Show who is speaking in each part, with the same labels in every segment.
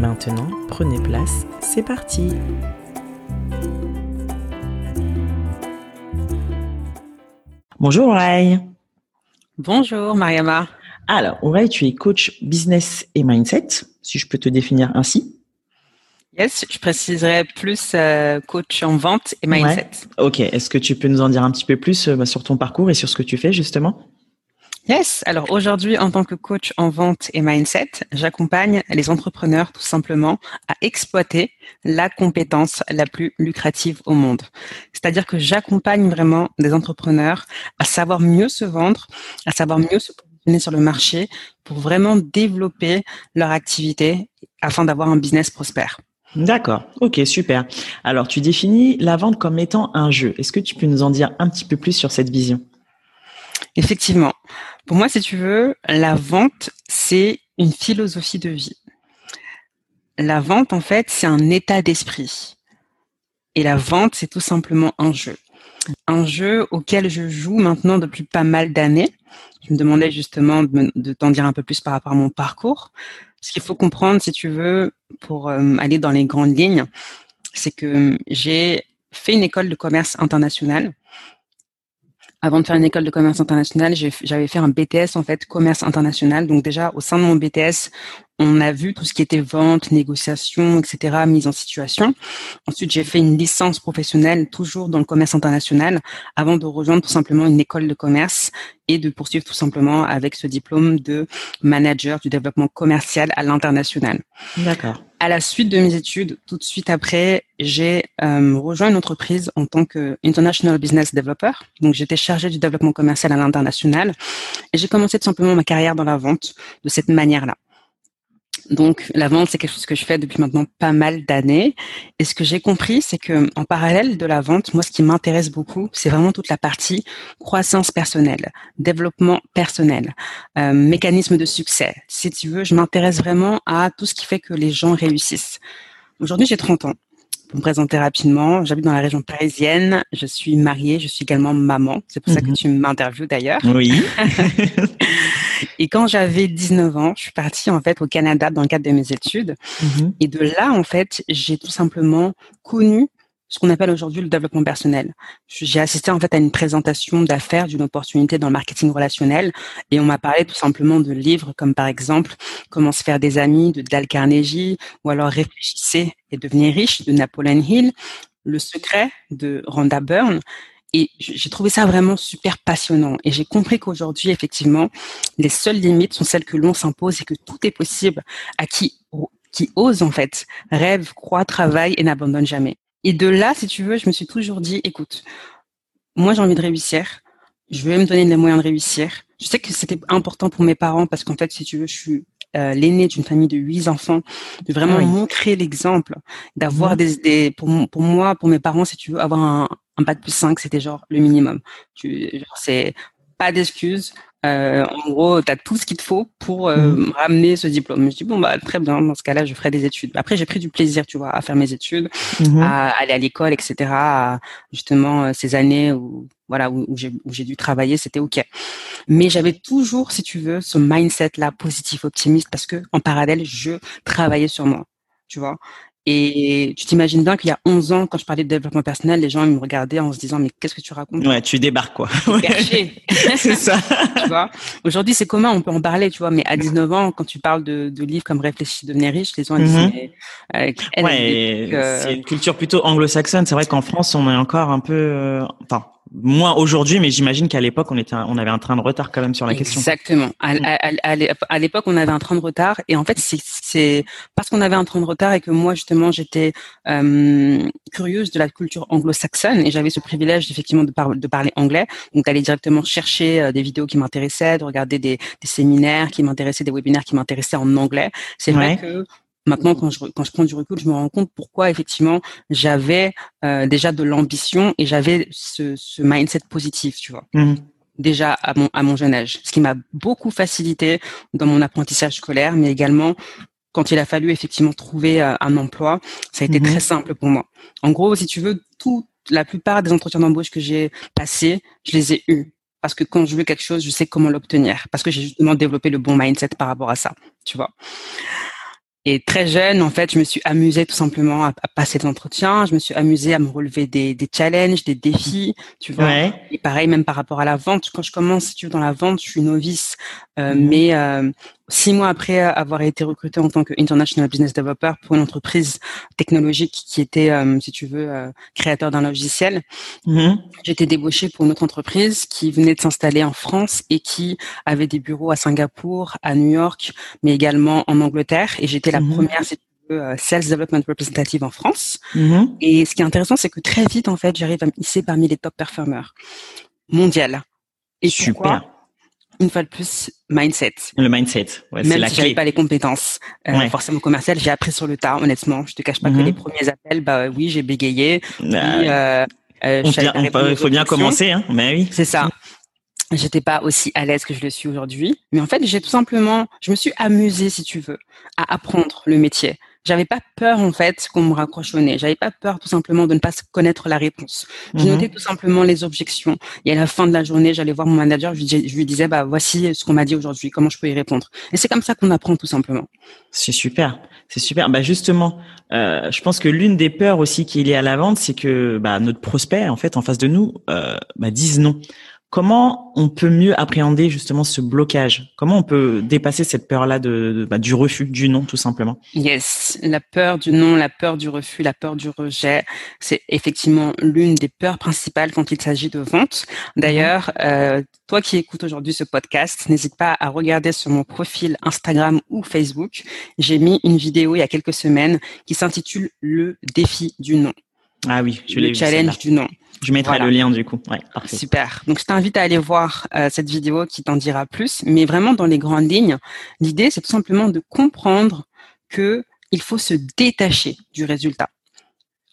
Speaker 1: Maintenant, prenez place, c'est parti Bonjour Ray
Speaker 2: Bonjour Mariama.
Speaker 1: Alors, Ray, tu es coach business et mindset, si je peux te définir ainsi.
Speaker 2: Yes, je préciserai plus euh, coach en vente et mindset.
Speaker 1: Ok, est-ce que tu peux nous en dire un petit peu plus euh, sur ton parcours et sur ce que tu fais justement?
Speaker 2: Yes, alors aujourd'hui en tant que coach en vente et mindset, j'accompagne les entrepreneurs tout simplement à exploiter la compétence la plus lucrative au monde. C'est-à-dire que j'accompagne vraiment des entrepreneurs à savoir mieux se vendre, à savoir mieux se positionner sur le marché pour vraiment développer leur activité afin d'avoir un business prospère.
Speaker 1: D'accord, ok, super. Alors, tu définis la vente comme étant un jeu. Est-ce que tu peux nous en dire un petit peu plus sur cette vision?
Speaker 2: Effectivement. Pour moi, si tu veux, la vente, c'est une philosophie de vie. La vente, en fait, c'est un état d'esprit. Et la vente, c'est tout simplement un jeu. Un jeu auquel je joue maintenant depuis pas mal d'années. Je me demandais justement de, t'en dire un peu plus par rapport à mon parcours. Ce qu'il faut comprendre, si tu veux, pour euh, aller dans les grandes lignes, c'est que j'ai fait une école de commerce international avant de faire une école de commerce international, j'avais fait un BTS en fait commerce international. Donc déjà au sein de mon BTS, on a vu tout ce qui était vente, négociation, etc., mise en situation. Ensuite, j'ai fait une licence professionnelle toujours dans le commerce international avant de rejoindre tout simplement une école de commerce et de poursuivre tout simplement avec ce diplôme de manager du développement commercial à l'international.
Speaker 1: D'accord.
Speaker 2: À la suite de mes études, tout de suite après, j'ai euh, rejoint une entreprise en tant que International Business Developer. Donc, j'étais chargée du développement commercial à l'international et j'ai commencé tout simplement ma carrière dans la vente de cette manière-là. Donc la vente, c'est quelque chose que je fais depuis maintenant pas mal d'années. Et ce que j'ai compris, c'est que en parallèle de la vente, moi, ce qui m'intéresse beaucoup, c'est vraiment toute la partie croissance personnelle, développement personnel, euh, mécanisme de succès. Si tu veux, je m'intéresse vraiment à tout ce qui fait que les gens réussissent. Aujourd'hui, j'ai 30 ans. Pour me présenter rapidement, j'habite dans la région parisienne. Je suis mariée, je suis également maman. C'est pour ça que mhm. tu m'interviews d'ailleurs.
Speaker 1: Oui.
Speaker 2: Et quand j'avais 19 ans, je suis partie en fait au Canada dans le cadre de mes études. Mhm. Et de là, en fait, j'ai tout simplement connu ce qu'on appelle aujourd'hui le développement personnel. J'ai assisté en fait à une présentation d'affaires d'une opportunité dans le marketing relationnel et on m'a parlé tout simplement de livres comme par exemple Comment se faire des amis de Dale Carnegie ou alors Réfléchissez et devenir riche de Napoleon Hill, Le secret de Rhonda Byrne et j'ai trouvé ça vraiment super passionnant. Et j'ai compris qu'aujourd'hui, effectivement, les seules limites sont celles que l'on s'impose et que tout est possible à qui, qui ose, en fait, rêve, croit, travaille et n'abandonne jamais. Et de là, si tu veux, je me suis toujours dit, écoute, moi, j'ai envie de réussir. Je vais me donner les moyens de réussir. Je sais que c'était important pour mes parents parce qu'en fait, si tu veux, je suis euh, l'aîné d'une famille de huit enfants, de vraiment montrer l'exemple, d'avoir mmh. des, pour, pour moi, pour mes parents, si tu veux, avoir un, un bac plus 5, c'était genre le minimum. Tu, c'est pas d'excuses. Euh, en gros, tu as tout ce qu'il te faut pour euh, mmh. ramener ce diplôme. Je dis bon bah très bien, dans ce cas-là, je ferai des études. Après, j'ai pris du plaisir, tu vois, à faire mes études, mmh. à aller à l'école, etc. À, justement, euh, ces années où voilà où, où j'ai dû travailler, c'était ok. Mais j'avais toujours, si tu veux, ce mindset là positif, optimiste, parce que en parallèle, je travaillais sur moi, tu vois. Et tu t'imagines bien qu'il y a 11 ans, quand je parlais de développement personnel, les gens ils me regardaient en se disant mais qu'est-ce que tu racontes?
Speaker 1: Ouais, tu débarques quoi.
Speaker 2: c'est ça. tu vois? Aujourd'hui, c'est commun, on peut en parler, tu vois. Mais à 19 ans, quand tu parles de, de livres comme Réfléchis, devenir riche, les gens disent mm
Speaker 1: euh, ouais, c'est une culture plutôt anglo-saxonne. C'est vrai qu'en France, on est encore un peu, euh, enfin moins aujourd'hui, mais j'imagine qu'à l'époque, on était, on avait un train de retard quand même sur la question.
Speaker 2: Exactement. À, à, l'époque, on avait un train de retard, et en fait, c'est parce qu'on avait un train de retard et que moi, justement, j'étais euh, curieuse de la culture anglo-saxonne et j'avais ce privilège effectivement de, de parler anglais, donc d'aller directement chercher euh, des vidéos qui m'intéressaient, de regarder des, des séminaires qui m'intéressaient, des webinaires qui m'intéressaient en anglais. C'est vrai que Maintenant, quand je, quand je prends du recul, je me rends compte pourquoi effectivement j'avais euh, déjà de l'ambition et j'avais ce, ce, mindset positif, tu vois. Mmh. Déjà à mon, à mon jeune âge, ce qui m'a beaucoup facilité dans mon apprentissage scolaire, mais également quand il a fallu effectivement trouver euh, un emploi, ça a été mmh. très simple pour moi. En gros, si tu veux, tout, la plupart des entretiens d'embauche que j'ai passés, je les ai eus parce que quand je veux quelque chose, je sais comment l'obtenir, parce que j'ai justement développé le bon mindset par rapport à ça, tu vois. Et très jeune, en fait, je me suis amusée tout simplement à, passer des entretiens. Je me suis amusée à me relever des, des challenges, des défis, tu vois. Et pareil, même par rapport à la vente. Quand je commence, si tu veux, dans la vente, je suis novice. Euh, mmh. Mais euh, six mois après avoir été recruté en tant que international business developer pour une entreprise technologique qui était, euh, si tu veux, euh, créateur d'un logiciel, mmh. j'ai été débauchée pour une autre entreprise qui venait de s'installer en France et qui avait des bureaux à Singapour, à New York, mais également en Angleterre. Et j'étais la mmh. première, si tu veux, euh, sales development representative en France. Mmh. Et ce qui est intéressant, c'est que très vite, en fait, j'arrive à me hisser parmi les top performers mondiales.
Speaker 1: Et Super
Speaker 2: une fois de plus, mindset.
Speaker 1: Le mindset,
Speaker 2: ouais, Même si j'avais pas les compétences euh, forcément commerciales, j'ai appris sur le tas, honnêtement. Je te cache pas que mhm. les premiers appels, bah oui, j'ai bégayé.
Speaker 1: euh, euh, il faut bien commencer, hein. Mais oui.
Speaker 2: C'est ça. J'étais pas aussi à l'aise que je le suis aujourd'hui, mais en fait, j'ai tout simplement, je me suis amusée, si tu veux, à apprendre le métier j'avais pas peur en fait qu'on me raccroche au nez. J'avais pas peur tout simplement de ne pas connaître la réponse. Je mhm. notais tout simplement les objections. Et à la fin de la journée, j'allais voir mon manager, je lui, disais bah voici ce qu'on m'a dit aujourd'hui, comment je peux y répondre. Et c'est comme ça qu'on apprend tout simplement.
Speaker 1: C'est super, c'est super. Bah justement, euh, je pense que l'une des peurs aussi qui est liée à la vente, c'est que bah, notre prospect en fait en face de nous euh, bah, dise non. Comment on peut mieux appréhender justement ce blocage? Comment on peut dépasser cette peur-là de, bah, du refus, du non, tout simplement?
Speaker 2: Yes, la peur du non, la peur du refus, la peur du rejet, c'est effectivement l'une des peurs principales quand il s'agit de vente. D'ailleurs, euh, toi qui écoutes aujourd'hui ce podcast, n'hésite pas à regarder sur mon profil Instagram ou Facebook. J'ai mis une vidéo il y a quelques semaines qui s'intitule Le défi du non.
Speaker 1: Ah oui,
Speaker 2: je le challenge du non.
Speaker 1: Je mettrai le lien du coup. Ouais,
Speaker 2: Super. Donc je t'invite à aller voir euh, cette vidéo qui t'en dira plus. Mais vraiment dans les grandes lignes, l'idée c'est tout simplement de comprendre que il faut se détacher du résultat.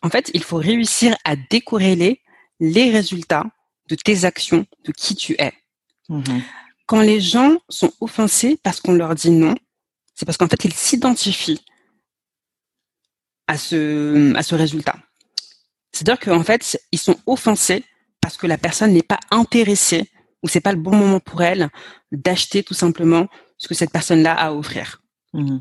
Speaker 2: En fait, il faut réussir à décorréler les résultats de tes actions, de qui tu es. Mm-hmm. Quand les gens sont offensés parce qu'on leur dit non, c'est parce qu'en fait ils s'identifient à ce, à ce résultat. C'est-à-dire qu'en fait, ils sont offensés parce que la personne n'est pas intéressée ou c'est pas le bon moment pour elle d'acheter tout simplement ce que cette personne-là a à offrir. Mmh.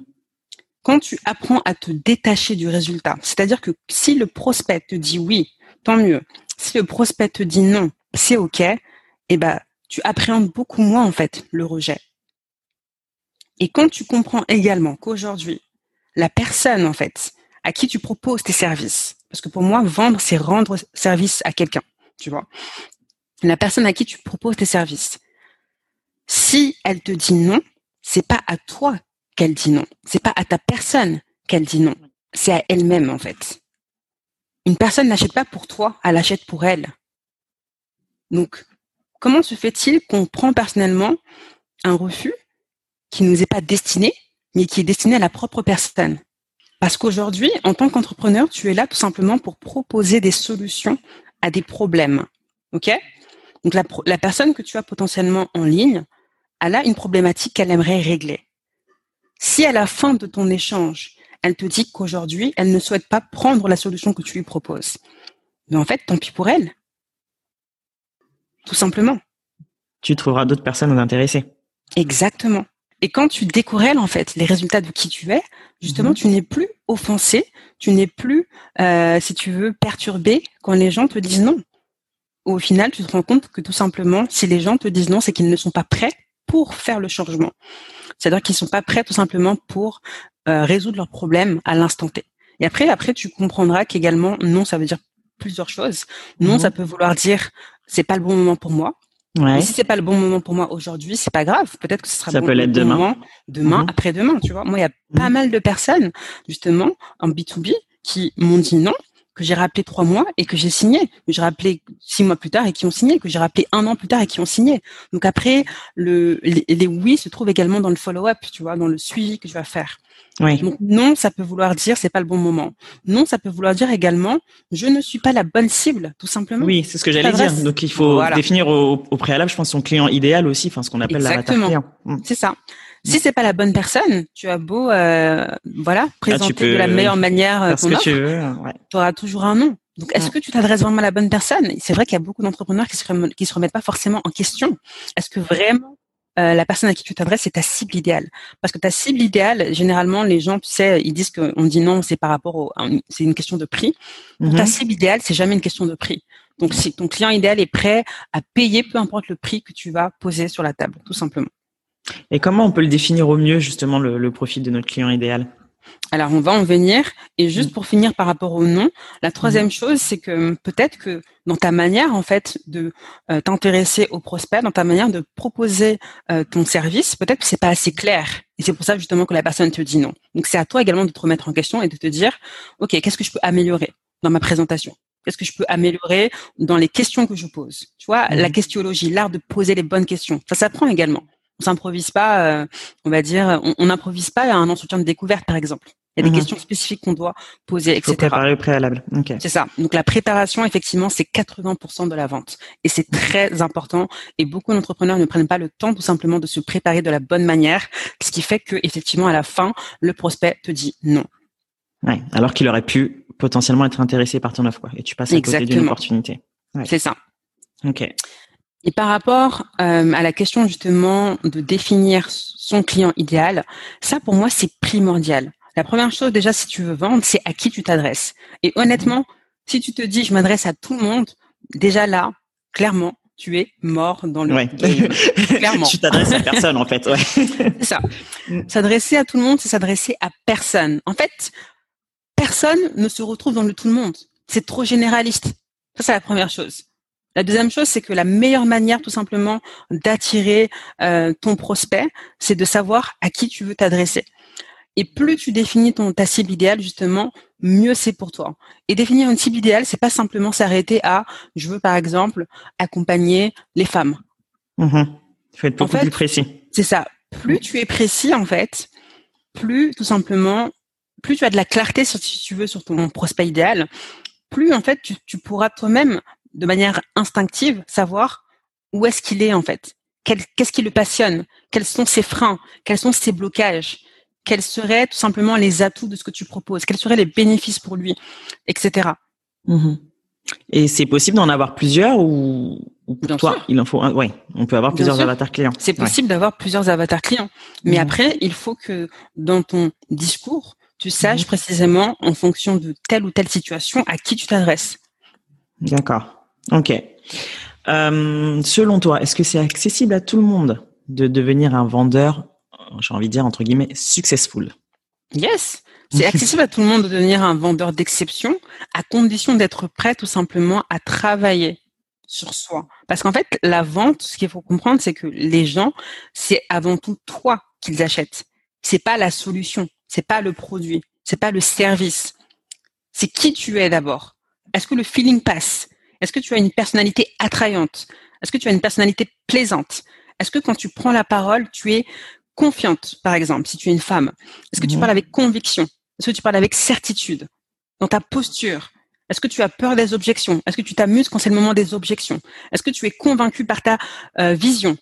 Speaker 2: Quand tu apprends à te détacher du résultat, c'est-à-dire que si le prospect te dit oui, tant mieux. Si le prospect te dit non, c'est ok. Eh ben, tu appréhendes beaucoup moins en fait le rejet. Et quand tu comprends également qu'aujourd'hui, la personne en fait à qui tu proposes tes services. Parce que pour moi, vendre, c'est rendre service à quelqu'un, tu vois. La personne à qui tu proposes tes services. Si elle te dit non, c'est pas à toi qu'elle dit non. C'est pas à ta personne qu'elle dit non. C'est à elle-même, en fait. Une personne n'achète pas pour toi, elle achète pour elle. Donc, comment se fait-il qu'on prend personnellement un refus qui ne nous est pas destiné, mais qui est destiné à la propre personne? Parce qu'aujourd'hui, en tant qu'entrepreneur, tu es là tout simplement pour proposer des solutions à des problèmes. OK? Donc la, la personne que tu as potentiellement en ligne, elle a une problématique qu'elle aimerait régler. Si à la fin de ton échange, elle te dit qu'aujourd'hui, elle ne souhaite pas prendre la solution que tu lui proposes, mais en fait, tant pis pour elle. Tout simplement.
Speaker 1: Tu trouveras d'autres personnes intéressées.
Speaker 2: Exactement. Et quand tu décorrèles en fait les résultats de qui tu es, justement, mhm. tu n'es plus offensé, tu n'es plus, euh, si tu veux, perturbé quand les gens te disent non. Au final, tu te rends compte que tout simplement, si les gens te disent non, c'est qu'ils ne sont pas prêts pour faire le changement. C'est-à-dire qu'ils ne sont pas prêts tout simplement pour euh, résoudre leurs problèmes à l'instant T. Et après, après, tu comprendras qu'également, non, ça veut dire plusieurs choses. Non, mhm. ça peut vouloir dire c'est pas le bon moment pour moi. Ouais. si c'est pas le bon moment pour moi aujourd'hui, c'est pas grave. Peut-être que ce sera
Speaker 1: ça
Speaker 2: bon,
Speaker 1: peut l'être demain.
Speaker 2: Moment, demain, mhm. après-demain, tu vois. Moi, il y a pas mhm. mal de personnes, justement, en B2B, qui m'ont dit non, que j'ai rappelé trois mois et que j'ai signé, que j'ai rappelé six mois plus tard et qui ont signé, que j'ai rappelé un an plus tard et qui ont signé. Donc après, le, les, les oui se trouvent également dans le follow-up, tu vois, dans le suivi que je vais faire. Oui. Donc non, ça peut vouloir dire c'est pas le bon moment. Non, ça peut vouloir dire également je ne suis pas la bonne cible, tout simplement.
Speaker 1: Oui, c'est ce que j'allais dire. Donc il faut définir au, préalable, je pense, son client idéal aussi, enfin ce qu'on appelle l'avatar client.
Speaker 2: Mm. C'est ça. Si c'est pas la bonne personne, tu as beau, euh, voilà, ah, présenter de la meilleure manière euh, ton offre, tu ouais. auras toujours un non. Donc, est-ce que tu t'adresses vraiment à la bonne personne? C'est vrai qu'il y a beaucoup d'entrepreneurs qui se, qui se remettent pas forcément en question. Est-ce que vraiment euh, la personne à qui tu t'adresses, c'est ta cible idéale? Parce que ta cible idéale, généralement, les gens, tu sais, ils disent qu'on dit non, c'est par rapport au, c'est une question de prix. Ta mhm. cible idéale, c'est jamais une question de prix. Donc, si ton client idéal est prêt à payer, peu importe le prix que tu vas poser sur la table, tout simplement.
Speaker 1: Et comment on peut le définir au mieux, justement, le profil de notre client idéal?
Speaker 2: Alors, on va en venir. Et juste mm. pour finir par rapport au nom, la troisième mm. chose, c'est que peut-être que dans ta manière, en fait, de euh, t'intéresser au prospect, dans ta manière de proposer euh, ton service, peut-être que c'est pas assez clair. Et c'est pour ça justement que la personne te dit non. Donc, c'est à toi également de te remettre en question et de te dire, OK, qu'est-ce que je peux améliorer dans ma présentation? Qu'est-ce que je peux améliorer dans les questions que je pose? Tu vois, la mm. questionologie, l'art de poser les bonnes questions. Ça s'apprend également on s'improvise pas, euh, on va dire, on n'improvise pas à un entretien de découverte, par exemple. Il y a des mhm. questions spécifiques qu'on doit poser, etc.
Speaker 1: Faut préparer au préalable.
Speaker 2: C'est ça. Donc la préparation, effectivement, c'est 80% de la vente. Et c'est très important. Et beaucoup d'entrepreneurs ne prennent pas le temps tout simplement de se préparer de la bonne manière, ce qui fait que effectivement à la fin, le prospect te dit non.
Speaker 1: Ouais, alors qu'il aurait pu potentiellement être intéressé par ton offre. Quoi. Et tu passes à côté d'une opportunité.
Speaker 2: C'est ça.
Speaker 1: Ok.
Speaker 2: Et par rapport euh, à la question justement de définir son client idéal, ça pour moi c'est primordial. La première chose déjà si tu veux vendre, c'est à qui tu t'adresses. Et honnêtement, si tu te dis je m'adresse à tout le monde, déjà là, clairement, tu es mort dans le
Speaker 1: ouais. Clairement. tu t'adresses à personne en fait. Ouais.
Speaker 2: c'est ça. S'adresser à tout le monde, c'est s'adresser à personne. En fait, personne ne se retrouve dans le tout le monde. C'est trop généraliste. Ça, c'est la première chose. La deuxième chose, c'est que la meilleure manière tout simplement d'attirer euh, ton prospect, c'est de savoir à qui tu veux t'adresser. Et plus tu définis ton ta cible idéale justement, mieux c'est pour toi. Et définir une cible idéale, c'est pas simplement s'arrêter à je veux par exemple accompagner les femmes.
Speaker 1: Mmh. Il faut être beaucoup plus précis.
Speaker 2: C'est ça. Plus tu es précis en fait, plus tout simplement, plus tu as de la clarté sur, si tu veux sur ton prospect idéal, plus en fait tu, tu pourras toi-même de manière instinctive, savoir où est-ce qu'il est en fait. Qu'est-ce qui le passionne? Quels sont ses freins? Quels sont ses blocages? Quels seraient tout simplement les atouts de ce que tu proposes? Quels seraient les bénéfices pour lui? Etc.
Speaker 1: Mm-hmm. Et c'est possible d'en avoir plusieurs ou, pour toi, il en faut un Oui, on peut avoir plusieurs avatars clients.
Speaker 2: C'est possible d'avoir plusieurs avatars clients. Mais mm-hmm. après, il faut que dans ton discours, tu saches mm-hmm. précisément en fonction de telle ou telle situation à qui tu t'adresses.
Speaker 1: D'accord. Ok. Euh, selon toi, est-ce que c'est accessible à tout le monde de devenir un vendeur, j'ai envie de dire entre guillemets, successful?
Speaker 2: Yes, c'est accessible à tout le monde de devenir un vendeur d'exception, à condition d'être prêt tout simplement à travailler sur soi. Parce qu'en fait, la vente, ce qu'il faut comprendre, c'est que les gens, c'est avant tout toi qu'ils achètent. C'est pas la solution, c'est pas le produit, c'est pas le service. C'est qui tu es d'abord. Est-ce que le feeling passe? Est-ce que tu as une personnalité attrayante? Est-ce que tu as une personnalité plaisante? Est-ce que quand tu prends la parole, tu es confiante, par exemple, si tu es une femme? Est-ce que tu parles avec conviction? Est-ce que tu parles avec certitude? Dans ta posture? Est-ce que tu as peur des objections? Est-ce que tu t'amuses quand c'est le moment des objections? Est-ce que tu es convaincu par ta euh, vision?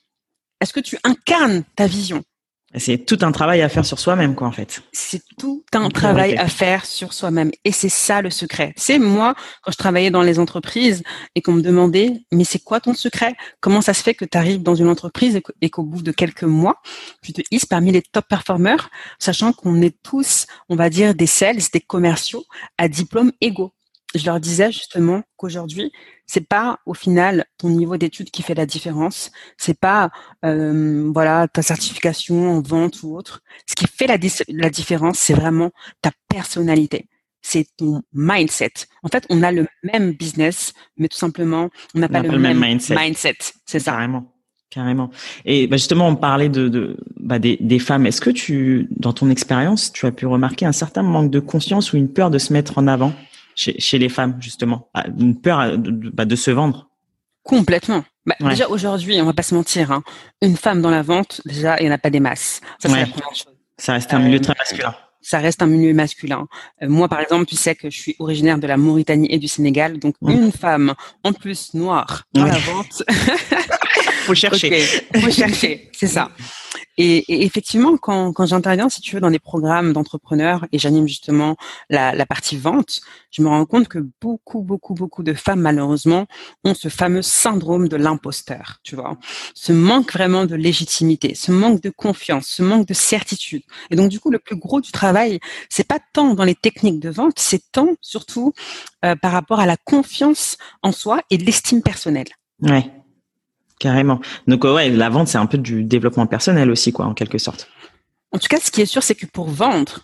Speaker 2: Est-ce que tu incarnes ta vision?
Speaker 1: C'est tout un travail à faire sur soi-même, quoi, en fait.
Speaker 2: C'est tout un travail à faire sur soi-même. Et c'est ça le secret. C'est moi, quand je travaillais dans les entreprises et qu'on me demandait, mais c'est quoi ton secret? Comment ça se fait que tu arrives dans une entreprise et qu'au bout de quelques mois, tu te hisses parmi les top performers, sachant qu'on est tous, on va dire, des sales, des commerciaux à diplôme égaux? Je leur disais justement qu'aujourd'hui, c'est pas au final ton niveau d'études qui fait la différence, c'est pas euh, voilà ta certification en vente ou autre. Ce qui fait la, la différence, c'est vraiment ta personnalité, c'est ton mindset. En fait, on a le même business, mais tout simplement, on n'a pas, le, même, mindset. C'est ça.
Speaker 1: Carrément. Carrément. Et bah, justement, on parlait de, de bah, des, des, femmes. Est-ce que tu, dans ton expérience, tu as pu remarquer un certain manque de conscience ou une peur de se mettre en avant? Chez, les femmes justement ah, Une peur euh, bah, de, se vendre
Speaker 2: Complètement. Bah, Déjà aujourd'hui, on va pas se mentir, hein, une femme dans la vente, déjà, il n'y en a pas des masses.
Speaker 1: Ça, c'est la première chose. Ça reste un milieu euh, très masculin.
Speaker 2: Ça reste un milieu masculin. Euh, moi, par exemple, tu sais que je suis originaire de la Mauritanie et du Sénégal, donc une femme, en plus noire, dans la vente.
Speaker 1: faut chercher.
Speaker 2: faut chercher, c'est ça. Et, effectivement, quand, quand j'interviens, si tu veux, dans des programmes d'entrepreneurs et j'anime justement la, la, partie vente, je me rends compte que beaucoup, beaucoup, beaucoup de femmes, malheureusement, ont ce fameux syndrome de l'imposteur, tu vois. Ce manque vraiment de légitimité, ce manque de confiance, ce manque de certitude. Et donc, du coup, le plus gros du travail, c'est pas tant dans les techniques de vente, c'est tant surtout euh, par rapport à la confiance en soi et l'estime personnelle.
Speaker 1: Ouais. Carrément. Donc ouais, la vente c'est un peu du développement personnel aussi quoi, en quelque sorte.
Speaker 2: En tout cas, ce qui est sûr, c'est que pour vendre,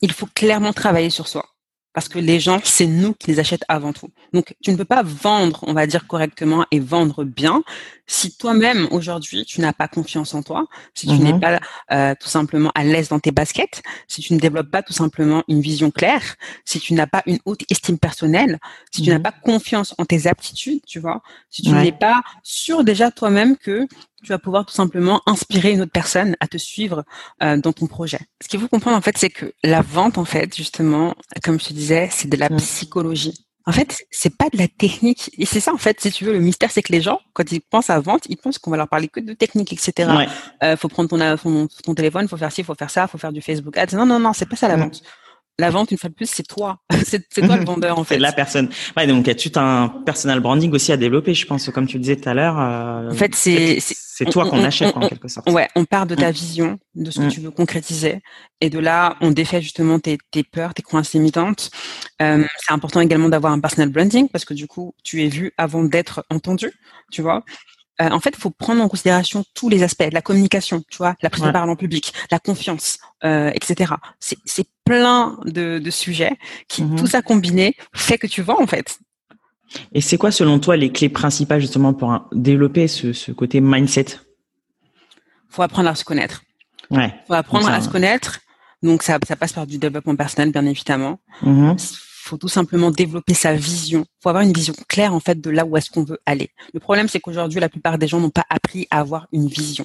Speaker 2: il faut clairement travailler sur soi parce que les gens, c'est nous qui les achètent avant tout. Donc, tu ne peux pas vendre, on va dire correctement et vendre bien si toi-même aujourd'hui tu n'as pas confiance en toi, si tu n'es mhm. pas euh, tout simplement à l'aise dans tes baskets, si tu ne développes pas tout simplement une vision claire, si tu n'as pas une haute estime personnelle, si tu n'as mhm. pas confiance en tes aptitudes, tu vois, si tu n'es pas sûr déjà toi-même que tu vas pouvoir tout simplement inspirer une autre personne à te suivre euh, dans ton projet. Ce qu'il faut comprendre en fait, c'est que la vente en fait, justement, comme je te disais, c'est de la psychologie. En fait, c'est pas de la technique. Et c'est ça, en fait, si tu veux, le mystère, c'est que les gens, quand ils pensent à vente, ils pensent qu'on va leur parler que de technique, etc. Ouais. Euh, faut prendre ton, ton, ton téléphone, faut faire ci, faut faire ça, faut faire du Facebook Ads. Non, non, non, c'est pas ça la vente la vente, une fois de plus, c'est toi. c'est toi le vendeur, en fait.
Speaker 1: C'est la personne. Ouais, donc, il y a tout un personal branding aussi à développer, je pense, comme tu disais tout à l'heure.
Speaker 2: Euh, en fait, c'est...
Speaker 1: C'est toi qu'on achète, en quelque sorte.
Speaker 2: Ouais, on part de ta mm. vision, de ce que mm. tu veux concrétiser. Et de là, on défait justement tes, tes peurs, tes croyances limitantes. Euh, c'est important également d'avoir un personal branding, parce que du coup, tu es vu avant d'être entendu, tu vois. Euh, en fait, il faut prendre en considération tous les aspects, la communication, tu vois, la prise de parole en public, la confiance, euh, etc. C'est plein de, de, sujets qui, mhm. tout ça combiné, fait que tu vends en fait.
Speaker 1: Et c'est quoi, selon toi, les clés principales justement pour développer ce, ce côté mindset?
Speaker 2: Faut apprendre à se connaître. Ouais. Faut apprendre à se connaître. Donc ça, ça passe par du développement personnel, bien évidemment. Mhm faut tout simplement développer sa vision. faut avoir une vision claire en fait de là où est-ce qu'on veut aller. Le problème, c'est qu'aujourd'hui, la plupart des gens n'ont pas appris à avoir une vision.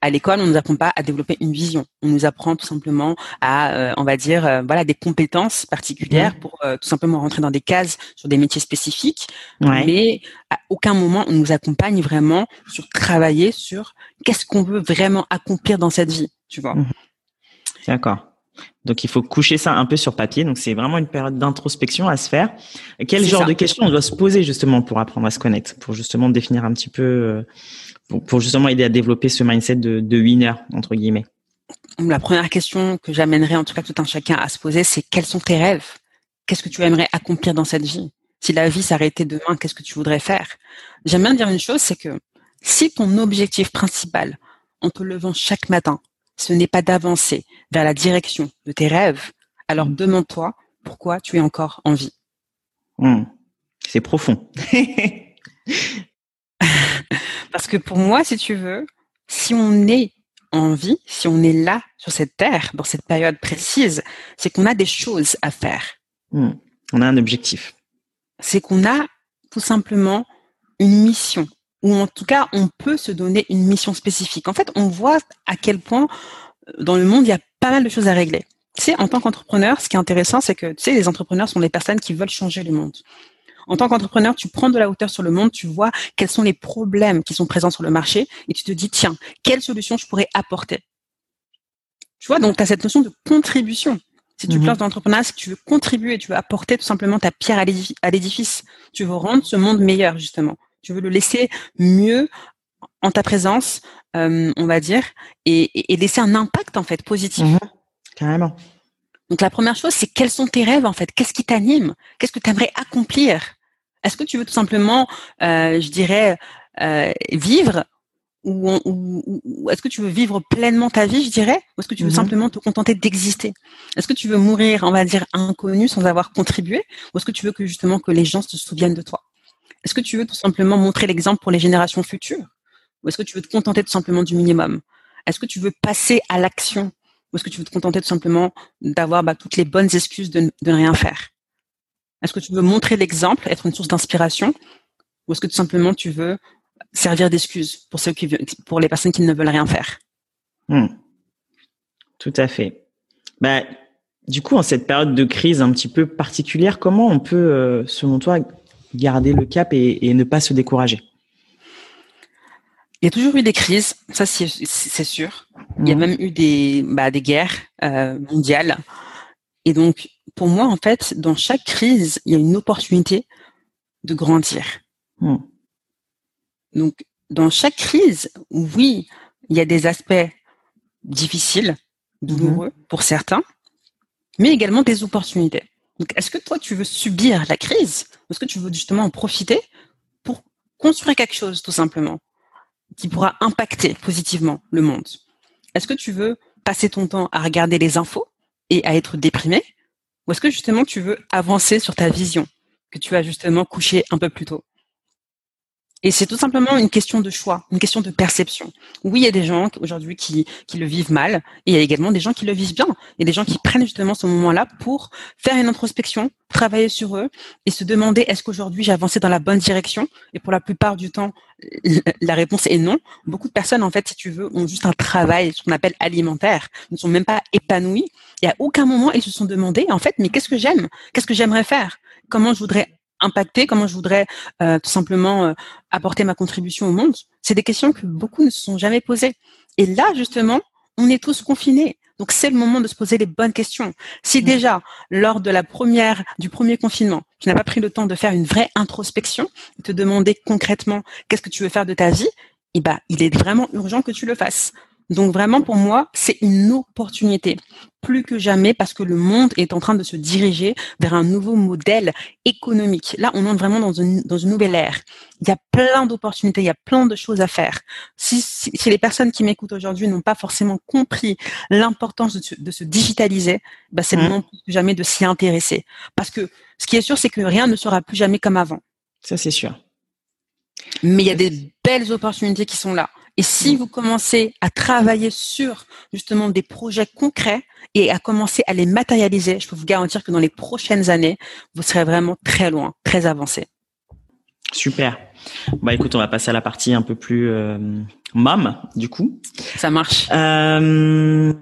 Speaker 2: À l'école, on ne nous apprend pas à développer une vision. On nous apprend tout simplement à, euh, on va dire, euh, voilà, des compétences particulières mmh. pour euh, tout simplement rentrer dans des cases sur des métiers spécifiques. Mais à aucun moment on nous accompagne vraiment sur travailler sur qu'est-ce qu'on veut vraiment accomplir dans cette vie. Tu vois. Mmh.
Speaker 1: D'accord. Donc il faut coucher ça un peu sur papier. Donc c'est vraiment une période d'introspection à se faire. Quel genre de questions on doit se poser justement pour apprendre à se connaître, pour justement définir un petit peu, euh, pour, justement aider à développer ce mindset de, de winner entre guillemets?
Speaker 2: La première question que j'amènerais en tout cas tout un chacun à se poser, c'est quels sont tes rêves? Qu'est-ce que tu aimerais accomplir dans cette vie? Si la vie s'arrêtait demain, qu'est-ce que tu voudrais faire? J'aime bien dire une chose, c'est que si ton objectif principal en te levant chaque matin, ce n'est pas d'avancer vers la direction de tes rêves, alors mm. demande-toi pourquoi tu es encore en vie.
Speaker 1: Mm. C'est profond.
Speaker 2: Parce que pour moi, si tu veux, si on est en vie, si on est là sur cette terre, dans cette période précise, c'est qu'on a des choses à faire.
Speaker 1: Mm. On a un objectif.
Speaker 2: C'est qu'on a tout simplement une mission ou en tout cas, on peut se donner une mission spécifique. En fait, on voit à quel point euh, dans le monde, il y a pas mal de choses à régler. Tu sais, en tant qu'entrepreneur, ce qui est intéressant, c'est que, tu sais, les entrepreneurs sont les personnes qui veulent changer le monde. En tant qu'entrepreneur, tu prends de la hauteur sur le monde, tu vois quels sont les problèmes qui sont présents sur le marché et tu te dis, tiens, quelle solution je pourrais apporter? Tu vois, donc tu as cette notion de contribution. Si tu mmh. plantes d'entrepreneuriat, c'est que tu veux contribuer, tu veux apporter tout simplement ta pierre à l'édifice. Tu veux rendre ce monde meilleur, justement. Tu veux le laisser mieux en ta présence, euh, on va dire, et, et, laisser un impact, en fait, positif. Mmh.
Speaker 1: Carrément.
Speaker 2: Donc la première chose, c'est quels sont tes rêves, en fait? Qu'est-ce qui t'anime? Qu'est-ce que tu aimerais accomplir? Est-ce que tu veux tout simplement, euh, je dirais, euh, vivre ou, est-ce que tu veux vivre pleinement ta vie, je dirais, ou est-ce que tu veux mhm. simplement te contenter d'exister? Est-ce que tu veux mourir, on va dire, inconnu sans avoir contribué, ou est-ce que tu veux que justement que les gens se souviennent de toi? Est-ce que tu veux tout simplement montrer l'exemple pour les générations futures, ou est-ce que tu veux te contenter tout simplement du minimum? Est-ce que tu veux passer à l'action, ou est-ce que tu veux te contenter tout simplement d'avoir bah, toutes les bonnes excuses de, ne rien faire? Est-ce que tu veux montrer l'exemple, être une source d'inspiration, ou est-ce que tout simplement tu veux servir d'excuse pour les personnes qui ne veulent rien faire?
Speaker 1: Hmm. Tout à fait. Bah, du coup, en cette période de crise un petit peu particulière, comment on peut, euh, selon toi, garder le cap et, ne pas se décourager
Speaker 2: Il y a toujours eu des crises, ça c'est sûr. Il y a hmm. même eu des, bah, des guerres euh, mondiales. Et donc, pour moi, en fait, dans chaque crise, il y a une opportunité de grandir. Hmm. Donc, dans chaque crise, oui, il y a des aspects difficiles, douloureux mhm. pour certains, mais également des opportunités. Donc, est-ce que toi, tu veux subir la crise ou est-ce que tu veux justement en profiter pour construire quelque chose, tout simplement, qui pourra impacter positivement le monde? Est-ce que tu veux passer ton temps à regarder les infos et à être déprimé ou est-ce que justement tu veux avancer sur ta vision que tu as justement couché un peu plus tôt? Et c'est tout simplement une question de choix, une question de perception. Oui, il y a des gens aujourd'hui qui, qui le vivent mal, et il y a également des gens qui le vivent bien. Il y a des gens qui prennent justement ce moment-là pour faire une introspection, travailler sur eux et se demander est-ce qu'aujourd'hui j'ai avancé dans la bonne direction? Et pour la plupart du temps, la réponse est non. Beaucoup de personnes, en fait, si tu veux, ont juste un travail, ce qu'on appelle alimentaire, ne sont même pas épanouis. Il y a aucun moment ils se sont demandé, en fait, mais qu'est-ce que j'aime? Qu'est-ce que j'aimerais faire? Comment je voudrais impacter, comment je voudrais euh, tout simplement euh, apporter ma contribution au monde C'est des questions que beaucoup ne se sont jamais posées. Et là, justement, on est tous confinés. Donc c'est le moment de se poser les bonnes questions. Si déjà lors de la première du premier confinement, tu n'as pas pris le temps de faire une vraie introspection, de te demander concrètement qu'est-ce que tu veux faire de ta vie, eh ben, il est vraiment urgent que tu le fasses. Donc vraiment pour moi, c'est une opportunité plus que jamais parce que le monde est en train de se diriger vers un nouveau modèle économique. Là, on entre vraiment dans une, dans une nouvelle ère. Il y a plein d'opportunités, il y a plein de choses à faire. Si, si, les personnes qui m'écoutent aujourd'hui n'ont pas forcément compris l'importance de, se digitaliser, bah c'est le mmh. moment plus que jamais de s'y intéresser. Parce que ce qui est sûr, c'est que rien ne sera plus jamais comme avant.
Speaker 1: Ça, c'est sûr.
Speaker 2: Mais il y a des belles opportunités qui sont là. Et si mm. vous commencez à travailler sur justement des projets concrets et à commencer à les matérialiser, je peux vous garantir que dans les prochaines années, vous serez vraiment très loin, très avancé.
Speaker 1: Super. Bah écoute, on va passer à la partie un peu plus euh, mam, du coup.
Speaker 2: Ça marche.
Speaker 1: Euh,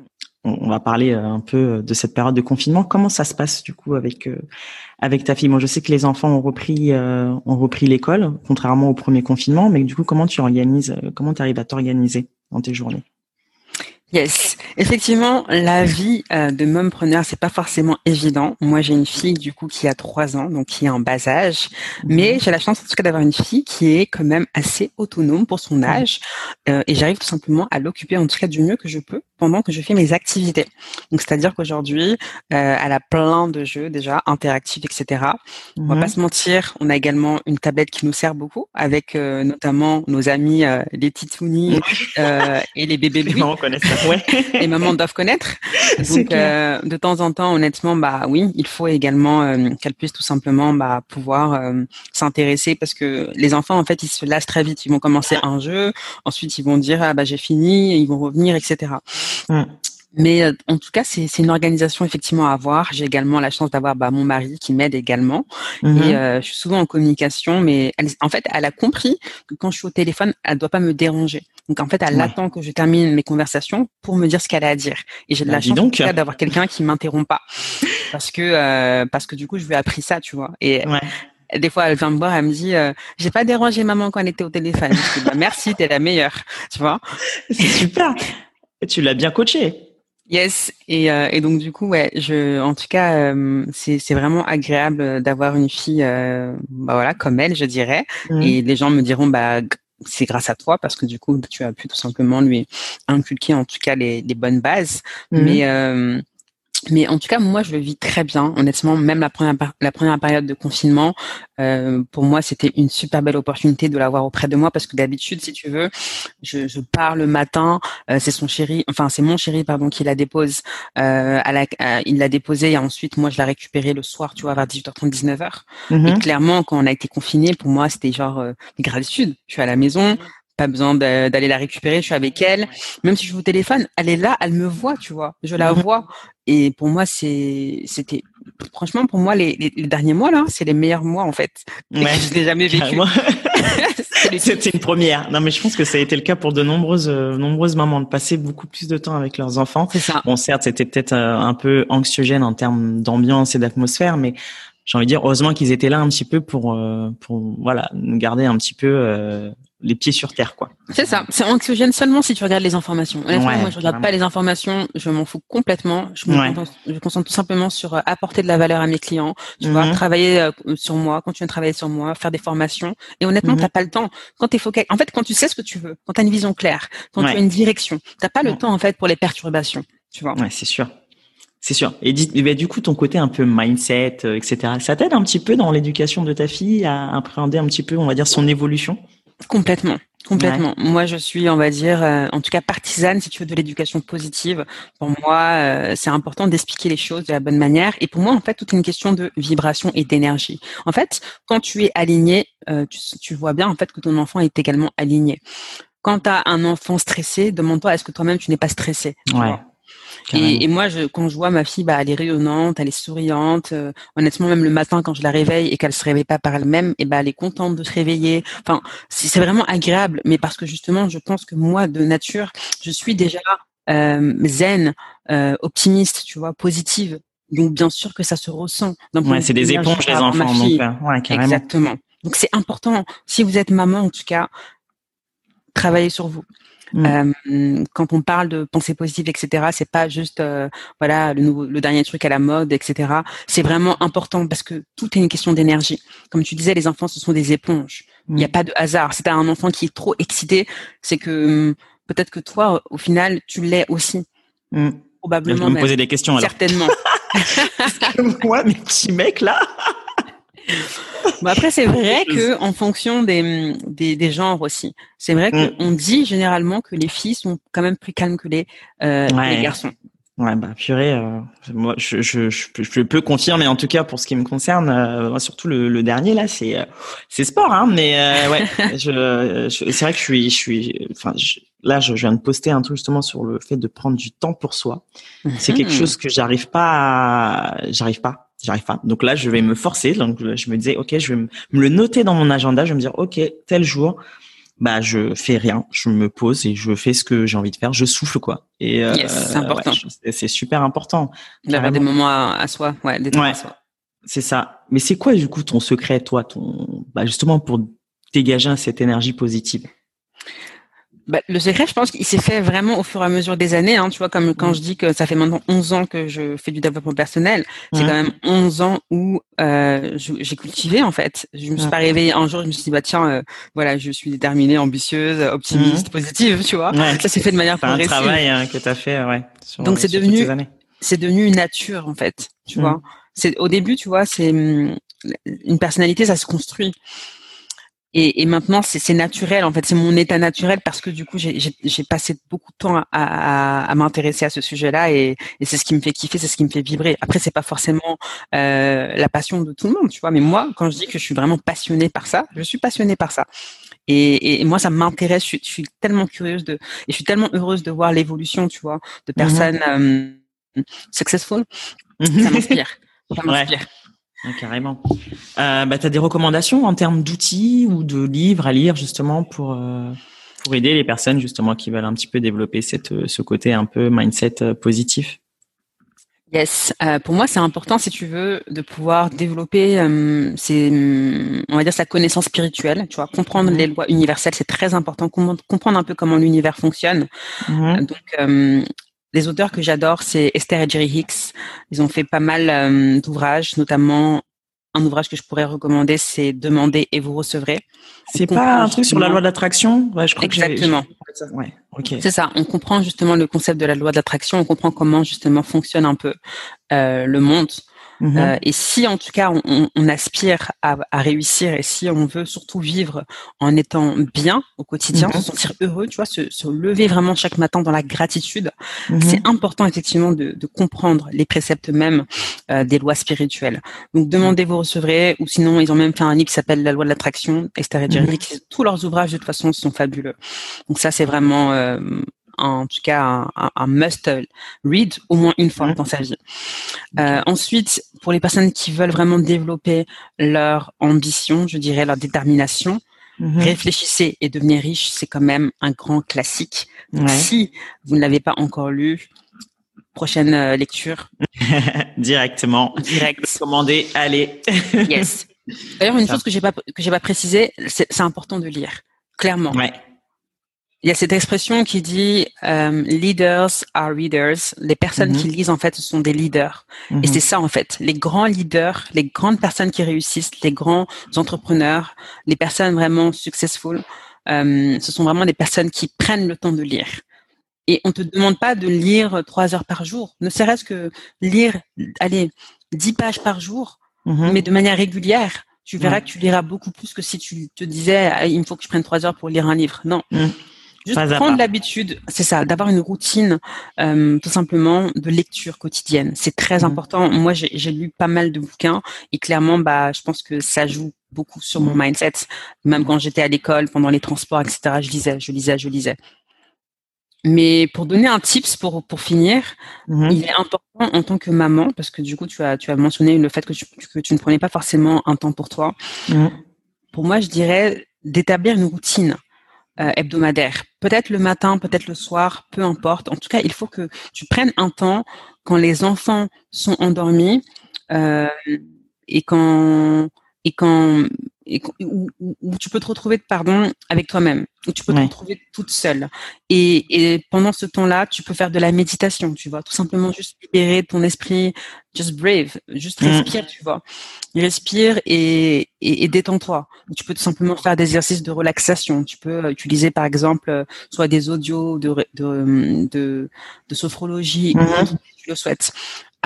Speaker 1: on va parler euh, un peu de cette période de confinement. Comment ça se passe du coup avec euh, avec ta fille? Moi, je sais que les enfants ont repris euh, ont repris l'école, contrairement au premier confinement. Mais du coup, comment tu organises Comment tu arrives à t'organiser dans tes journées?
Speaker 2: Yes, effectivement, la vie euh, de mompreneur, c'est pas forcément évident. Moi, j'ai une fille du coup qui a trois ans, donc qui est en bas âge, mais mhm. j'ai la chance en tout cas d'avoir une fille qui est quand même assez autonome pour son âge, euh, et j'arrive tout simplement à l'occuper en tout cas du mieux que je peux pendant que je fais mes activités. Donc, c'est-à-dire qu'aujourd'hui, euh, elle a plein de jeux déjà interactifs, etc. On va pas mhm. se mentir, on a également une tablette qui nous sert beaucoup, avec euh, notamment nos amis les titounis et les bébés Louis.
Speaker 1: Ouais.
Speaker 2: Les mamans doivent connaître. Donc, euh, de temps en temps, honnêtement, bah oui, il faut également euh, qu'elles puissent tout simplement bah, pouvoir euh, s'intéresser parce que les enfants, en fait, ils se lassent très vite. Ils vont commencer un jeu, ensuite ils vont dire ah bah j'ai fini, ils vont revenir, etc. Mais euh, en tout cas, c'est une organisation effectivement à avoir. J'ai également la chance d'avoir bah, mon mari qui m'aide également. Mhm. Et euh, je suis souvent en communication, mais elle, en fait, elle a compris que quand je suis au téléphone, elle doit pas me déranger. Donc en fait, elle attend que je termine mes conversations pour me dire ce qu'elle a à dire. Et j'ai de bah, la chance d'avoir quelqu'un qui m'interrompt pas, parce que euh, parce que du coup, je lui ai appris ça, tu vois. Et des fois, elle vient me voir, elle me dit, j'ai pas dérangé maman quand elle était au téléphone. Je dis, bah, merci, t'es la meilleure, tu vois?
Speaker 1: C'est super. Tu l'as bien coachée.
Speaker 2: Yes, et, euh, et, donc du coup, ouais, je, en tout cas, euh, c'est, c'est vraiment agréable d'avoir une fille, euh, bah voilà, comme elle, je dirais. Mmh. Et les gens me diront, bah, c'est grâce à toi parce que du coup, tu as pu tout simplement lui inculquer en tout cas les, les bonnes bases. Mmh. Mais mais en tout cas, moi, je le vis très bien. Honnêtement, même la première la première période de confinement, euh, pour moi, c'était une super belle opportunité de l'avoir auprès de moi parce que d'habitude, si tu veux, je, je pars le matin, euh, c'est son chéri, enfin c'est mon chéri pardon qui la dépose. Euh, à la, il l'a déposée et ensuite moi je la récupérée le soir, tu vois, vers 18h30, 19h. Mm-hmm. Et clairement, quand on a été confiné, pour moi, c'était genre euh, gratitude. Je suis à la maison, pas besoin d'aller la récupérer, je suis avec elle. Même si je vous téléphone, elle est là, elle me voit, tu vois. Je la mhm. vois. Et pour moi, c'est, c'était, franchement, pour moi, les, les, derniers mois là, c'est les meilleurs mois en fait.
Speaker 1: Ouais, je l'ai jamais vécu. C'était une première. Non, mais je pense que ça a été le cas pour de nombreuses, euh, nombreuses mamans de passer beaucoup plus de temps avec leurs enfants.
Speaker 2: C'est ça.
Speaker 1: Bon, certes, c'était peut-être euh, un peu anxiogène en termes d'ambiance et d'atmosphère, mais j'ai envie de dire heureusement qu'ils étaient là un petit peu pour, euh, pour voilà, nous garder un petit peu les pieds sur terre, quoi.
Speaker 2: C'est ça. C'est anxiogène seulement si tu regardes les informations. moi, je regarde pas les informations. Je m'en fous complètement. Je me, concentre, tout simplement sur euh, apporter de la valeur à mes clients. Tu vois, mhm. travailler euh, sur moi, continuer à travailler sur moi, faire des formations. Et honnêtement, tu mhm. t'as pas le temps. Quand t'es focalisé, en fait, quand tu sais ce que tu veux, quand t'as une vision claire, quand tu as une direction, t'as pas le temps en fait pour les perturbations. Tu vois.
Speaker 1: Ouais, c'est sûr. C'est sûr. Et du coup, ton côté un peu mindset, euh, etc., ça t'aide un petit peu dans l'éducation de ta fille à appréhender un petit peu, on va dire, son évolution?
Speaker 2: Complètement. Complètement. Moi, je suis, on va dire, euh, en tout cas partisane, si tu veux, de l'éducation positive. Pour moi, euh, c'est important d'expliquer les choses de la bonne manière. Et pour moi, en fait, tout est une question de vibration et d'énergie. En fait, quand tu es aligné, euh, tu, tu, vois bien en fait que ton enfant est également aligné. Quand tu as un enfant stressé, demande-toi est-ce que toi-même tu n'es pas stressé?
Speaker 1: Ouais.
Speaker 2: Et, et, moi, je, quand je vois ma fille, bah, elle est rayonnante, elle est souriante. Euh, honnêtement, même le matin, quand je la réveille et qu'elle se réveille pas par elle-même, et bah, elle est contente de se réveiller. Enfin, c'est vraiment agréable. Mais parce que justement, je pense que moi, de nature, je suis déjà euh, zen, euh, optimiste, tu vois, positive. Donc, bien sûr que ça se ressent.
Speaker 1: Ouais, c'est des éponges les enfants. Donc, ouais.
Speaker 2: Exactement. Donc, c'est important. Si vous êtes maman, en tout cas, travaillez sur vous. Mm. Euh, quand on parle de pensée positive, etc., c'est pas juste euh, voilà le, nouveau, le dernier truc à la mode, etc. C'est vraiment important parce que tout est une question d'énergie. Comme tu disais, les enfants ce sont des éponges. Il n'y a mm. pas de hasard. C'est un enfant qui est trop excité, c'est que hum, peut-être que toi, au final, tu l'es aussi.
Speaker 1: Mm.
Speaker 2: Probablement.
Speaker 1: Je me poser des questions. Alors.
Speaker 2: Certainement.
Speaker 1: moi, mes petits mecs là.
Speaker 2: Bon, après, c'est vrai que en fonction des, des, des genres aussi, c'est vrai mm. qu'on dit généralement que les filles sont quand même plus calmes que les, euh, les garçons.
Speaker 1: Ouais, bah purée, euh, moi je, je, je, je, peux confirmer en tout cas pour ce qui me concerne, euh, surtout le, le, dernier là, c'est euh, c'est sport, hein, mais euh, ouais, je, c'est vrai que je suis, je suis, enfin là je, viens de poster un truc justement sur le fait de prendre du temps pour soi. C'est quelque mhm. chose que j'arrive pas, j'arrive pas j'arrive pas. Donc là, je vais me forcer. Donc je me disais, ok, je vais me le noter dans mon agenda. Je vais me dire, ok, tel jour, bah je fais rien, je me pose et je fais ce que j'ai envie de faire. Je souffle quoi.
Speaker 2: Et euh, c'est important.
Speaker 1: c'est super important.
Speaker 2: D'avoir des moments à, soi, ouais, des
Speaker 1: ouais, C'est ça. Mais c'est quoi du coup ton secret, toi, ton, bah justement pour dégager cette énergie positive?
Speaker 2: Bah, le secret, je pense qu'il s'est fait vraiment au fur et à mesure des années. Hein, tu vois, comme quand je dis que ça fait maintenant 11 ans que je fais du développement personnel, c'est quand même 11 ans où euh, j'ai cultivé en fait. Je me suis pas réveillée un jour, je me suis dit bah tiens, euh, voilà, je suis déterminée, ambitieuse, optimiste, positive, tu vois. Ça s'est fait de manière progressive.
Speaker 1: un travail hein, que tu as fait, ouais.
Speaker 2: Donc c'est devenu, c'est devenu une nature en fait, tu vois. C'est au début, tu vois, c'est hum, une personnalité, ça se construit. Et, et maintenant, c'est naturel. En fait, c'est mon état naturel parce que du coup, j'ai passé beaucoup de temps à, à, à m'intéresser à ce sujet-là et, et c'est ce qui me fait kiffer, c'est ce qui me fait vibrer. Après, c'est pas forcément euh, la passion de tout le monde, tu vois. Mais moi, quand je dis que je suis vraiment passionnée par ça, je suis passionnée par ça. Et, et moi, ça m'intéresse. Je, je, suis tellement curieuse de, et je suis tellement heureuse de voir l'évolution, tu vois, de mhm. personnes euh, successful. Mhm. Ça m'inspire. Ça m'inspire.
Speaker 1: Carrément. Euh, bah, tu as des recommandations en termes d'outils ou de livres à lire justement pour, euh, pour aider les personnes justement qui veulent un petit peu développer cette, euh, ce côté un peu mindset euh, positif?
Speaker 2: Yes, euh, pour moi c'est important si tu veux de pouvoir développer, euh, on va dire sa connaissance spirituelle, tu vois, comprendre mhm. les lois universelles, c'est très important, comprendre un peu comment l'univers fonctionne. Mhm. Donc les auteurs que j'adore, c'est Esther et Jerry Hicks. Ils ont fait pas mal d'ouvrages, notamment un ouvrage que je pourrais recommander, c'est Demandez et vous recevrez.
Speaker 1: C'est pas un truc sur la loi de l'attraction?
Speaker 2: Ouais, je crois Exactement. ouais, C'est ça. On comprend justement le concept de la loi de l'attraction. On comprend comment justement fonctionne un peu euh, le monde. Mhm. Euh, et si en tout cas on, on aspire à, à, réussir et si on veut surtout vivre en étant bien au quotidien, mhm. se sentir heureux, tu vois, se, se, lever vraiment chaque matin dans la gratitude, mhm. c'est important effectivement de, de, comprendre les préceptes même euh, des lois spirituelles. Donc demandez, vous recevrez, ou sinon ils ont même fait un livre qui s'appelle La loi de l'attraction, Esther et tous leurs ouvrages de toute façon sont fabuleux. Donc ça c'est vraiment euh, en tout cas un, must read au moins une fois dans sa vie. Euh, ensuite, pour les personnes qui veulent vraiment développer leur ambition, je dirais leur détermination, mhm. réfléchissez et devenez riche, c'est quand même un grand classique. Si vous ne l'avez pas encore lu, prochaine euh, lecture.
Speaker 1: Directement.
Speaker 2: Direct.
Speaker 1: Commandez, allez.
Speaker 2: yes. D'ailleurs, une chose que j'ai pas que j'ai pas précisé, c'est important de lire. Clairement.
Speaker 1: Ouais
Speaker 2: il y a cette expression qui dit euh, leaders are readers. Les personnes mhm. qui lisent en fait ce sont des leaders. Et mhm. c'est ça en fait. Les grands leaders, les grandes personnes qui réussissent, les grands entrepreneurs, les personnes vraiment successful, euh, ce sont vraiment des personnes qui prennent le temps de lire. Et on te demande pas de lire trois heures par jour. Ne serait-ce que lire, allez, dix pages par jour, mhm. mais de manière régulière. Tu verras que tu liras beaucoup plus que si tu te disais, ah, il me faut que je prenne trois heures pour lire un livre. Non. Juste prendre l'habitude, c'est ça, d'avoir une routine euh, tout simplement de lecture quotidienne. C'est très mhm. important. Moi, j'ai lu pas mal de bouquins et clairement, bah, je pense que ça joue beaucoup sur mon mhm. mindset. Même quand j'étais à l'école, pendant les transports, etc., je lisais, je lisais, je lisais. Mais pour donner un tips pour pour finir, mhm. il est important en tant que maman, parce que du coup tu as tu as mentionné le fait que tu, que tu ne prenais pas forcément un temps pour toi. Pour moi, je dirais d'établir une routine. Euh, hebdomadaire. Peut-être le matin, peut-être le soir, peu importe. En tout cas, il faut que tu prennes un temps quand les enfants sont endormis euh, et quand et quand et, où, où, tu peux te retrouver pardon avec toi-même où tu peux te retrouver toute seule. Et, et pendant ce temps-là tu peux faire de la méditation tu vois tout simplement juste libérer ton esprit just brave juste mm. respire tu vois. Respire et, et, et détends-toi. Tu peux tout simplement faire des exercices de relaxation. Tu peux utiliser par exemple soit des audios de de de, de sophrologie mm-hmm. si tu le souhaites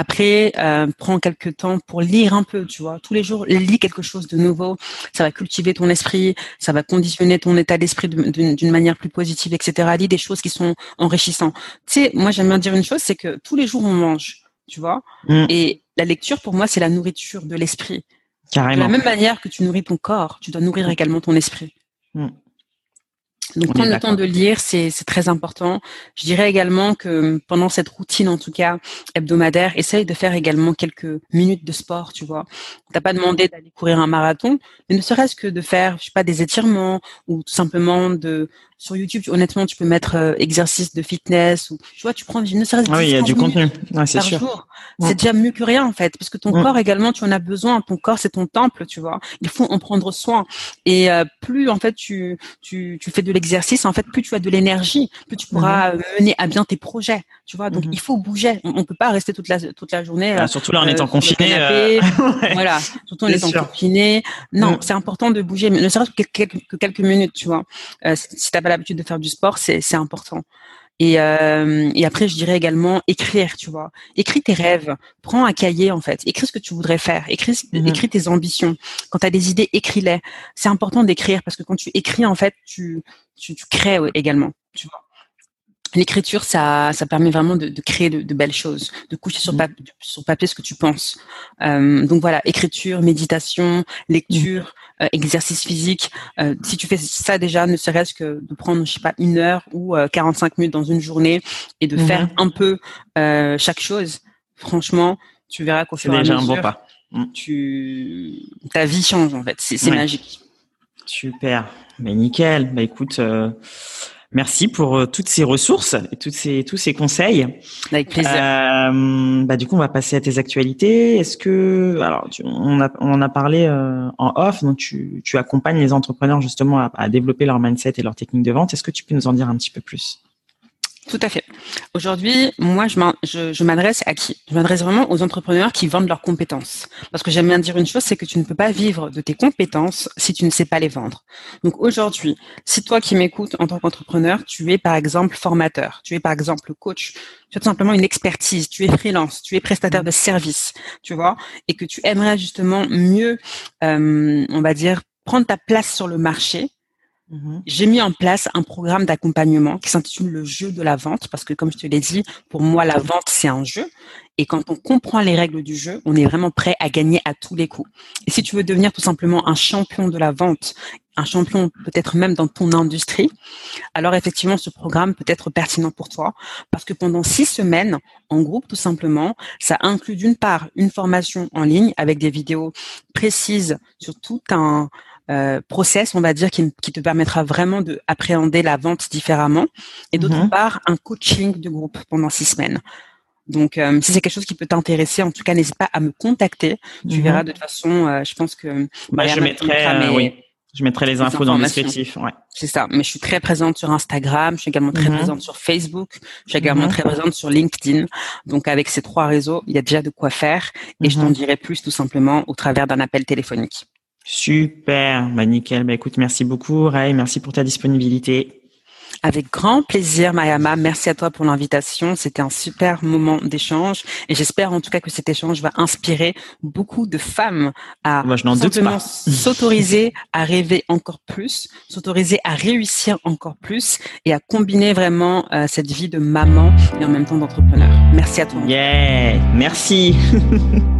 Speaker 2: après, euh, prends quelques temps pour lire un peu, tu vois. Tous les jours, lis quelque chose de nouveau. Ça va cultiver ton esprit, ça va conditionner ton état d'esprit d'une manière plus positive, etc. Lis des choses qui sont enrichissantes. Tu sais, moi j'aime bien dire une chose, c'est que tous les jours on mange, tu vois. Mm. Et la lecture, pour moi, c'est la nourriture de l'esprit.
Speaker 1: Carrément.
Speaker 2: De la même manière que tu nourris ton corps, tu dois nourrir également ton esprit. Mm. Donc prendre le temps de lire, c'est très important. Je dirais également que pendant cette routine, en tout cas hebdomadaire, essaye de faire également quelques minutes de sport, tu vois. T'as pas demandé d'aller courir un marathon, mais ne serait-ce que de faire, je sais pas, des étirements ou tout simplement de sur YouTube, honnêtement, tu peux mettre euh, exercice de fitness ou tu vois, tu prends ne serait-ce que
Speaker 1: ah oui, il y a du contenu, ouais, c'est sûr.
Speaker 2: Jour. C'est déjà mieux que rien en fait, parce que ton corps également, tu en as besoin. Ton corps, c'est ton temple, tu vois. Il faut en prendre soin. Et euh, plus en fait tu tu tu fais de l'exercice, en fait, plus tu as de l'énergie, plus tu pourras mm-hmm. mener à bien tes projets, tu vois. Donc mm-hmm. il faut bouger. On, on, peut pas rester toute la toute la journée.
Speaker 1: Ah, surtout là en étant confiné.
Speaker 2: Voilà, surtout en étant confiné. Non, mm. c'est important de bouger, mais ne serait-ce que quelques, quelques minutes, tu vois. Euh, si t'as pas l'habitude de faire du sport, c'est important. Et, euh, et après, je dirais également écrire, tu vois. Écris tes rêves. Prends un cahier, en fait. Écris ce que tu voudrais faire. Écris, mhm. écris tes ambitions. Quand tu as des idées, écris-les. C'est important d'écrire parce que quand tu écris, en fait, tu, tu, tu crées également, tu vois l'écriture, ça, ça permet vraiment de, de créer de, de, belles choses, de coucher sur, mm. sur papier ce que tu penses. Euh, donc voilà, écriture, méditation, lecture, mm. euh, exercice physique. Euh, si tu fais ça déjà, ne serait-ce que de prendre, je sais pas, une heure ou 45 minutes dans une journée et de faire mm-hmm. un peu chaque chose, franchement, tu verras qu'au fur et à mesure, un bon pas. Tu, ta vie change en fait. C'est magique.
Speaker 1: Super. Mais nickel. Bah écoute. Merci pour euh, toutes ces ressources et toutes ces, tous ces conseils.
Speaker 2: Avec plaisir.
Speaker 1: Euh, bah, du coup, on va passer à tes actualités. Est-ce que, alors, tu, on, a, on en a parlé euh, en off, donc tu, tu accompagnes les entrepreneurs justement à, à, développer leur mindset et leur technique de vente. Est-ce que tu peux nous en dire un petit peu plus?
Speaker 2: Tout à fait. Aujourd'hui, moi, je m'adresse à qui? Je m'adresse vraiment aux entrepreneurs qui vendent leurs compétences. Parce que j'aime bien dire une chose, c'est que tu ne peux pas vivre de tes compétences si tu ne sais pas les vendre. Donc aujourd'hui, si toi qui m'écoutes en tant qu'entrepreneur, tu es par exemple formateur, tu es par exemple coach, tu as tout simplement une expertise, tu es freelance, tu es prestataire de service, tu vois, et que tu aimerais justement mieux, euh, on va dire, prendre ta place sur le marché, Mhm. J'ai mis en place un programme d'accompagnement qui s'intitule le jeu de la vente parce que comme je te l'ai dit, pour moi la vente c'est un jeu et quand on comprend les règles du jeu, on est vraiment prêt à gagner à tous les coups. Et si tu veux devenir tout simplement un champion de la vente, un champion peut-être même dans ton industrie, alors effectivement ce programme peut être pertinent pour toi parce que pendant six semaines en groupe tout simplement, ça inclut d'une part une formation en ligne avec des vidéos précises sur tout un euh, process, on va dire, qui, te permettra vraiment de appréhender la vente différemment. Et d'autre mhm. part, un coaching de groupe pendant six semaines. Donc, euh, si c'est quelque chose qui peut t'intéresser, en tout cas, n'hésite pas à me contacter. Tu mhm. verras de toute façon, euh, je pense que...
Speaker 1: Bah, je mettrai, oui. Je mettrai les infos dans le descriptif. Ouais.
Speaker 2: C'est ça. Mais je suis très présente sur Instagram. Je suis également très mhm. présente sur Facebook. Je suis également très présente sur LinkedIn. Donc, avec ces trois réseaux, il y a déjà de quoi faire. Et je t'en dirai plus tout simplement au travers d'un appel téléphonique.
Speaker 1: Super, bah nickel. Bah écoute, merci beaucoup Ray, merci pour ta disponibilité.
Speaker 2: Avec grand plaisir, Mayama. Merci à toi pour l'invitation. C'était un super moment d'échange et j'espère en tout cas que cet échange va inspirer beaucoup de femmes à
Speaker 1: Moi,
Speaker 2: s'autoriser à rêver encore plus, s'autoriser à réussir encore plus et à combiner vraiment euh, cette vie de maman et en même temps d'entrepreneur. Merci à toi.
Speaker 1: Yeah, merci.